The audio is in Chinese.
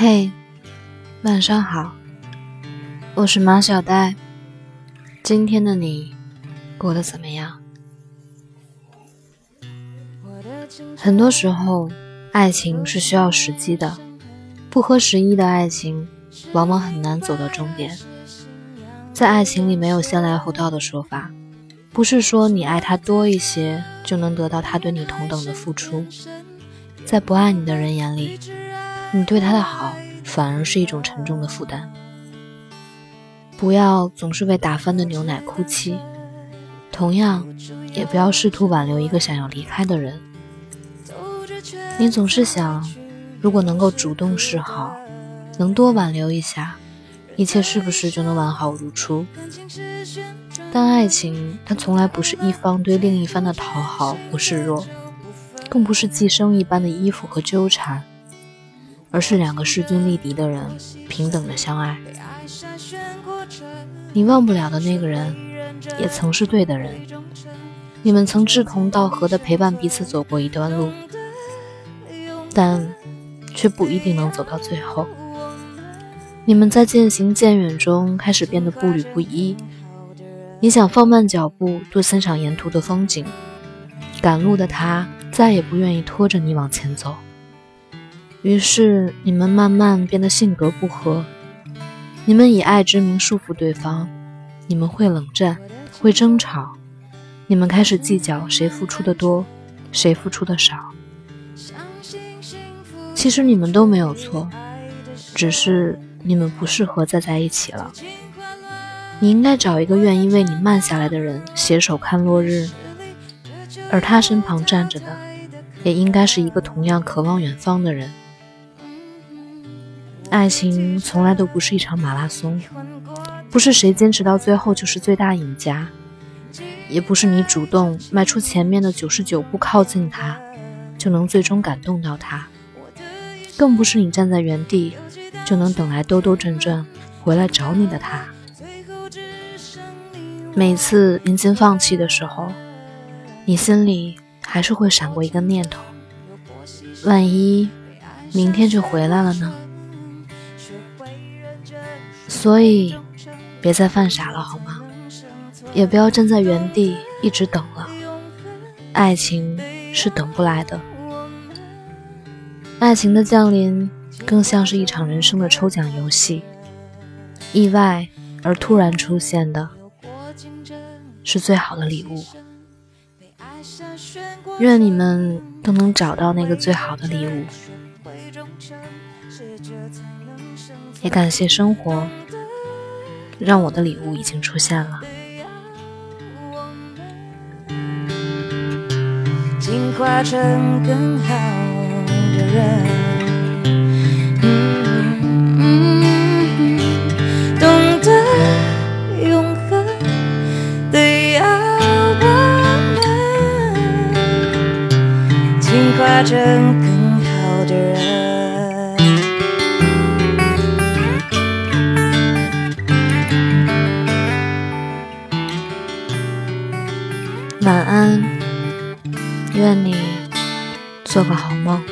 嘿，晚上好，我是马小呆。今天的你过得怎么样？很多时候，爱情是需要时机的，不合时宜的爱情往往很难走到终点。在爱情里，没有先来后到的说法，不是说你爱他多一些就能得到他对你同等的付出。在不爱你的人眼里。你对他的好反而是一种沉重的负担。不要总是为打翻的牛奶哭泣，同样，也不要试图挽留一个想要离开的人。你总是想，如果能够主动示好，能多挽留一下，一切是不是就能完好如初？但爱情，它从来不是一方对另一方的讨好或示弱，更不是寄生一般的依附和纠缠。而是两个势均力敌的人平等的相爱。你忘不了的那个人，也曾是对的人。你们曾志同道合的陪伴彼此走过一段路，但却不一定能走到最后。你们在渐行渐远中开始变得步履不一。你想放慢脚步，多欣赏沿途的风景。赶路的他再也不愿意拖着你往前走。于是你们慢慢变得性格不合，你们以爱之名束缚对方，你们会冷战，会争吵，你们开始计较谁付出的多，谁付出的少。其实你们都没有错，只是你们不适合再在一起了。你应该找一个愿意为你慢下来的人，携手看落日，而他身旁站着的，也应该是一个同样渴望远方的人。爱情从来都不是一场马拉松，不是谁坚持到最后就是最大赢家，也不是你主动迈出前面的九十九步靠近他，就能最终感动到他，更不是你站在原地就能等来兜兜转转回来找你的他。每次临近放弃的时候，你心里还是会闪过一个念头：万一明天就回来了呢？所以，别再犯傻了，好吗？也不要站在原地一直等了。爱情是等不来的，爱情的降临更像是一场人生的抽奖游戏，意外而突然出现的，是最好的礼物。愿你们都能找到那个最好的礼物。也感谢生活，让我的礼物已经出现了。进化成更好人，懂得永恒的要我们，进化成。晚安，愿你做个好梦。